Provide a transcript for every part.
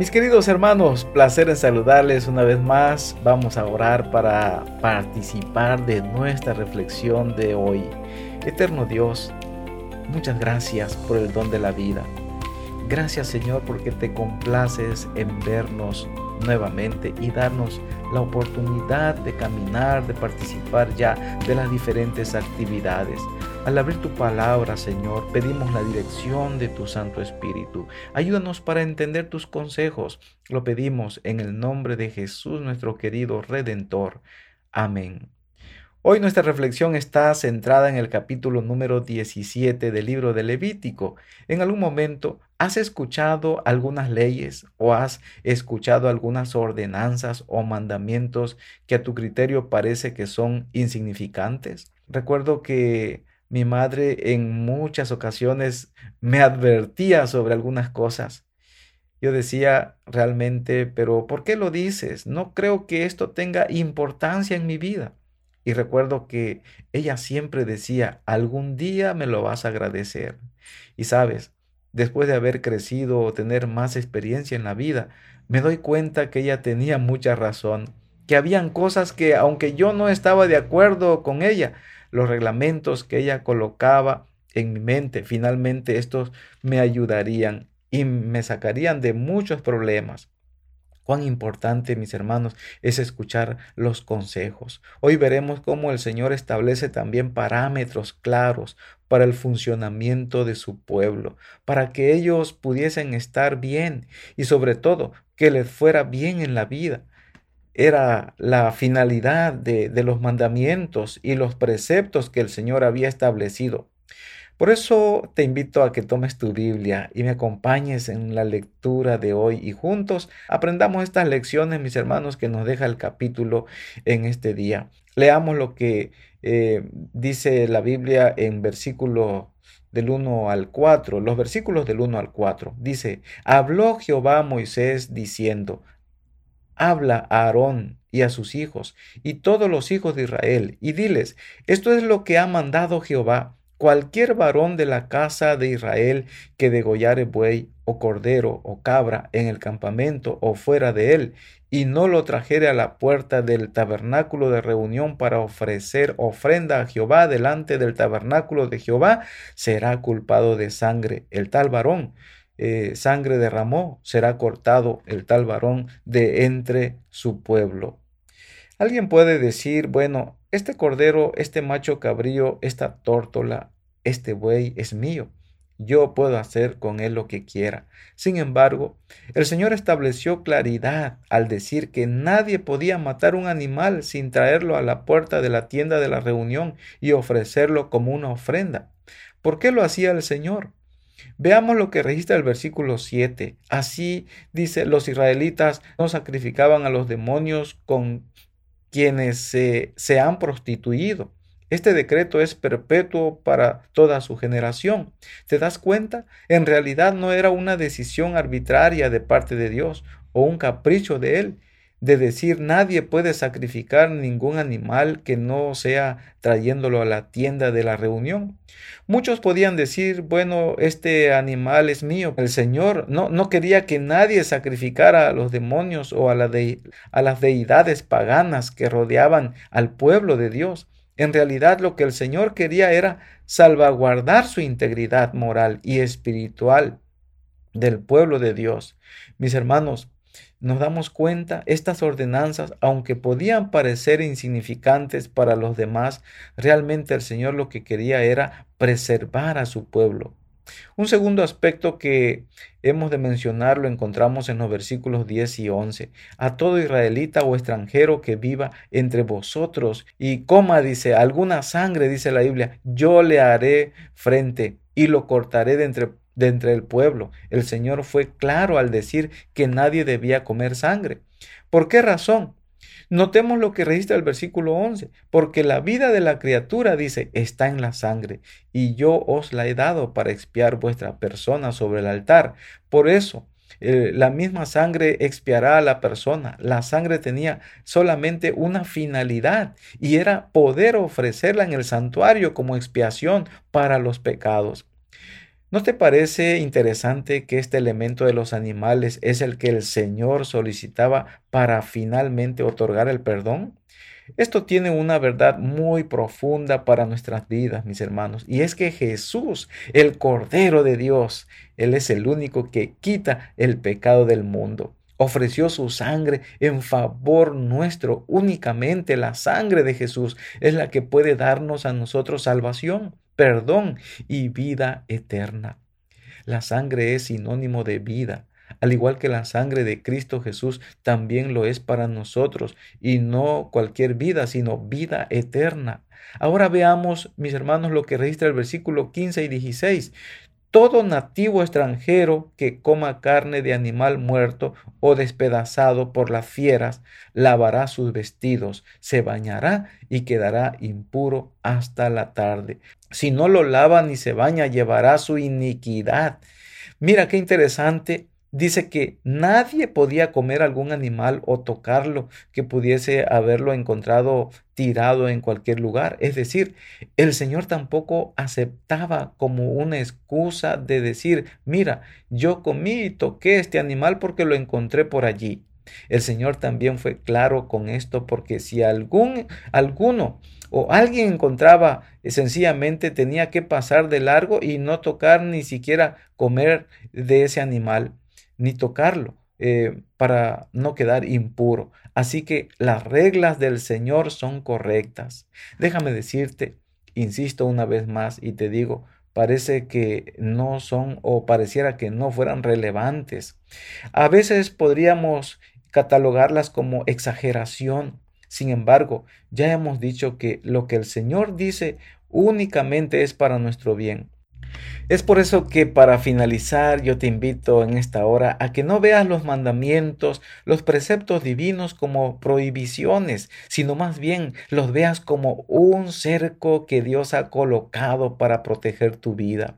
Mis queridos hermanos, placer en saludarles una vez más. Vamos a orar para participar de nuestra reflexión de hoy. Eterno Dios, muchas gracias por el don de la vida. Gracias Señor porque te complaces en vernos nuevamente y darnos la oportunidad de caminar, de participar ya de las diferentes actividades. Al abrir tu palabra, Señor, pedimos la dirección de tu Santo Espíritu. Ayúdanos para entender tus consejos. Lo pedimos en el nombre de Jesús, nuestro querido Redentor. Amén. Hoy nuestra reflexión está centrada en el capítulo número 17 del libro de Levítico. En algún momento, ¿has escuchado algunas leyes o has escuchado algunas ordenanzas o mandamientos que a tu criterio parece que son insignificantes? Recuerdo que mi madre en muchas ocasiones me advertía sobre algunas cosas. Yo decía realmente, pero ¿por qué lo dices? No creo que esto tenga importancia en mi vida. Y recuerdo que ella siempre decía, algún día me lo vas a agradecer. Y sabes, después de haber crecido o tener más experiencia en la vida, me doy cuenta que ella tenía mucha razón, que habían cosas que aunque yo no estaba de acuerdo con ella, los reglamentos que ella colocaba en mi mente, finalmente estos me ayudarían y me sacarían de muchos problemas. Cuán importante, mis hermanos, es escuchar los consejos. Hoy veremos cómo el Señor establece también parámetros claros para el funcionamiento de su pueblo, para que ellos pudiesen estar bien y sobre todo que les fuera bien en la vida era la finalidad de, los mandamientos y los preceptos que el Señor había establecido. Por eso te invito a que tomes tu Biblia y me acompañes en la lectura de hoy y juntos aprendamos estas lecciones, mis hermanos, que nos deja el capítulo en este día. Leamos lo que eh, dice la Biblia en versículo del 1 al 4, los versículos del 1 al 4. Dice, habló Jehová a Moisés diciendo, habla a Aarón y a sus hijos y todos los hijos de Israel, y diles, esto es lo que ha mandado Jehová. Cualquier varón de la casa de Israel que degollare buey o cordero o cabra en el campamento o fuera de él, y no lo trajere a la puerta del tabernáculo de reunión para ofrecer ofrenda a Jehová delante del tabernáculo de Jehová, será culpado de sangre el tal varón eh, sangre derramó, será cortado el tal varón de entre su pueblo. Alguien puede decir, bueno, este cordero, este macho cabrío, esta tórtola, este buey es mío. Yo puedo hacer con él lo que quiera. Sin embargo, el Señor estableció claridad al decir que nadie podía matar un animal sin traerlo a la puerta de la tienda de la reunión y ofrecerlo como una ofrenda. ¿Por qué lo hacía el Señor? Veamos lo que registra el versículo 7. Así dice, los israelitas no sacrificaban a los demonios con quienes se, se han prostituido. Este decreto es perpetuo para toda su generación. ¿Te das cuenta? En realidad no era una decisión arbitraria de parte de Dios o un capricho de Él, de decir nadie puede sacrificar ningún animal que no sea trayéndolo a la tienda de la reunión. Muchos podían decir, bueno, este animal es mío. El Señor no, no quería que nadie sacrificara a los demonios o a, a las deidades paganas que rodeaban al pueblo de Dios. En realidad lo que el Señor quería era salvaguardar su integridad moral y espiritual del pueblo de Dios. Mis hermanos, nos damos cuenta, estas ordenanzas, aunque podían parecer insignificantes para los demás, realmente el Señor lo que quería era preservar a su pueblo. Un segundo aspecto que hemos de mencionar lo encontramos en los versículos 10 y 11. A todo israelita o extranjero que viva entre vosotros y coma, dice, alguna sangre, dice la Biblia, yo le haré frente y lo cortaré de entre de entre el pueblo. El Señor fue claro al decir que nadie debía comer sangre. ¿Por qué razón? Notemos lo que registra el versículo 11, porque la vida de la criatura, dice, está en la sangre, y yo os la he dado para expiar vuestra persona sobre el altar. Por eso, eh, la misma sangre expiará a la persona. La sangre tenía solamente una finalidad y era poder ofrecerla en el santuario como expiación para los pecados. ¿No te parece interesante que este elemento de los animales es el que el Señor solicitaba para finalmente otorgar el perdón? Esto tiene una verdad muy profunda para nuestras vidas, mis hermanos, y es que Jesús, el Cordero de Dios, Él es el único que quita el pecado del mundo. Ofreció su sangre en favor nuestro. Únicamente la sangre de Jesús es la que puede darnos a nosotros salvación, perdón y vida eterna. La sangre es sinónimo de vida al igual que la sangre de Cristo Jesús también lo es para nosotros, y no cualquier vida, sino vida eterna. Ahora veamos, mis hermanos, lo que registra el versículo 15 y 16. Todo nativo extranjero que coma carne de animal muerto o despedazado por las fieras, lavará sus vestidos, se bañará y quedará impuro hasta la tarde. Si no lo lava ni se baña, llevará su iniquidad. Mira qué interesante dice que nadie podía comer algún animal o tocarlo que pudiese haberlo encontrado tirado en cualquier lugar. Es decir, el Señor tampoco aceptaba como una excusa de decir, mira, yo comí y toqué este animal porque lo encontré por allí. El Señor también fue claro con esto porque si algún alguno o alguien encontraba eh, sencillamente tenía que pasar de largo y no tocar ni siquiera comer de ese animal ni tocarlo eh, para no quedar impuro. Así que las reglas del Señor son correctas. Déjame decirte, insisto una vez más y te digo, parece que no son o pareciera que no fueran relevantes. A veces podríamos catalogarlas como exageración. Sin embargo, ya hemos dicho que lo que el Señor dice únicamente es para nuestro bien. Es por eso que para finalizar yo te invito en esta hora a que no veas los mandamientos, los preceptos divinos como prohibiciones, sino más bien los veas como un cerco que Dios ha colocado para proteger tu vida.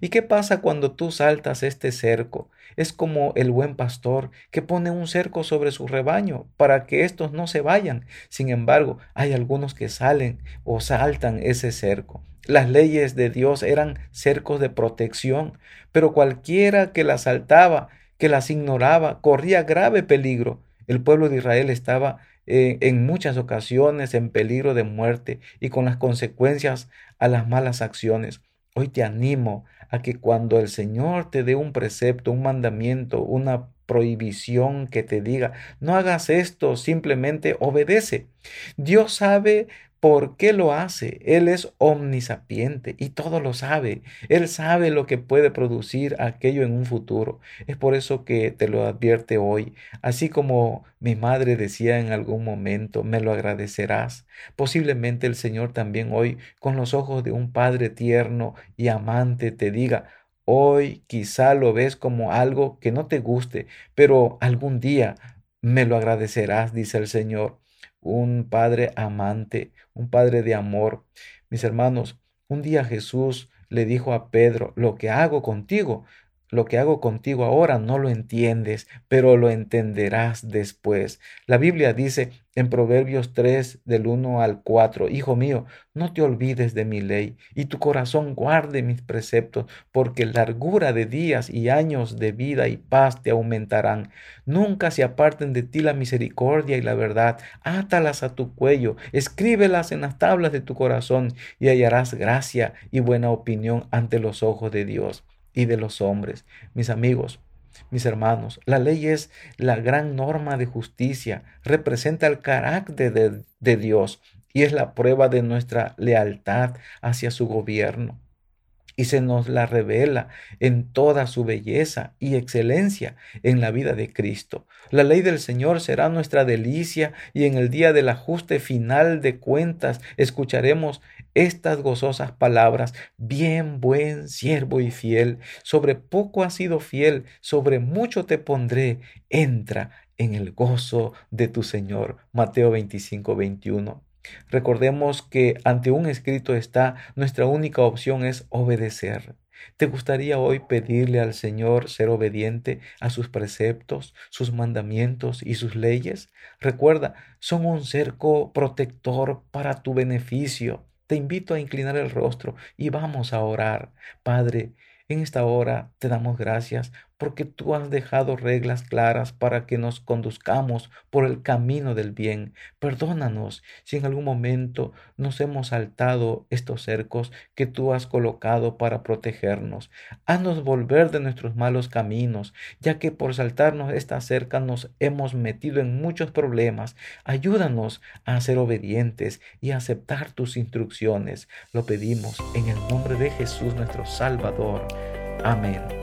¿Y qué pasa cuando tú saltas este cerco? Es como el buen pastor que pone un cerco sobre su rebaño para que éstos no se vayan. Sin embargo, hay algunos que salen o saltan ese cerco. Las leyes de Dios eran cercos de protección, pero cualquiera que las saltaba, que las ignoraba, corría grave peligro. El pueblo de Israel estaba eh, en muchas ocasiones en peligro de muerte y con las consecuencias a las malas acciones. Hoy te animo a que cuando el Señor te dé un precepto, un mandamiento, una prohibición que te diga, no hagas esto, simplemente obedece. Dios sabe ¿Por qué lo hace? Él es omnisapiente y todo lo sabe. Él sabe lo que puede producir aquello en un futuro. Es por eso que te lo advierte hoy. Así como mi madre decía en algún momento, me lo agradecerás. Posiblemente el Señor también hoy, con los ojos de un Padre tierno y amante, te diga, hoy quizá lo ves como algo que no te guste, pero algún día me lo agradecerás, dice el Señor un Padre amante, un Padre de amor. Mis hermanos, un día Jesús le dijo a Pedro, lo que hago contigo, lo que hago contigo ahora no lo entiendes, pero lo entenderás después. La Biblia dice en Proverbios 3 del 1 al 4, Hijo mío, no te olvides de mi ley y tu corazón guarde mis preceptos, porque largura de días y años de vida y paz te aumentarán. Nunca se aparten de ti la misericordia y la verdad. Átalas a tu cuello, escríbelas en las tablas de tu corazón y hallarás gracia y buena opinión ante los ojos de Dios y de los hombres. Mis amigos, mis hermanos, la ley es la gran norma de justicia, representa el carácter de, de, Dios y es la prueba de nuestra lealtad hacia su gobierno y se nos la revela en toda su belleza y excelencia en la vida de Cristo. La ley del Señor será nuestra delicia y en el día del ajuste final de cuentas escucharemos estas gozosas palabras, bien buen siervo y fiel, sobre poco has sido fiel, sobre mucho te pondré, entra en el gozo de tu Señor. Mateo 25, 21. Recordemos que ante un escrito está, nuestra única opción es obedecer. ¿Te gustaría hoy pedirle al Señor ser obediente a sus preceptos, sus mandamientos y sus leyes? Recuerda, son un cerco protector para tu beneficio. Te invito a inclinar el rostro y vamos a orar. Padre, En esta hora te damos gracias porque tú has dejado reglas claras para que nos conduzcamos por el camino del bien. Perdónanos si en algún momento nos hemos saltado estos cercos que tú has colocado para protegernos. Haznos volver de nuestros malos caminos, ya que por saltarnos esta cerca nos hemos metido en muchos problemas. Ayúdanos a ser obedientes y a aceptar tus instrucciones. Lo pedimos en el nombre de Jesús nuestro Salvador. Amén.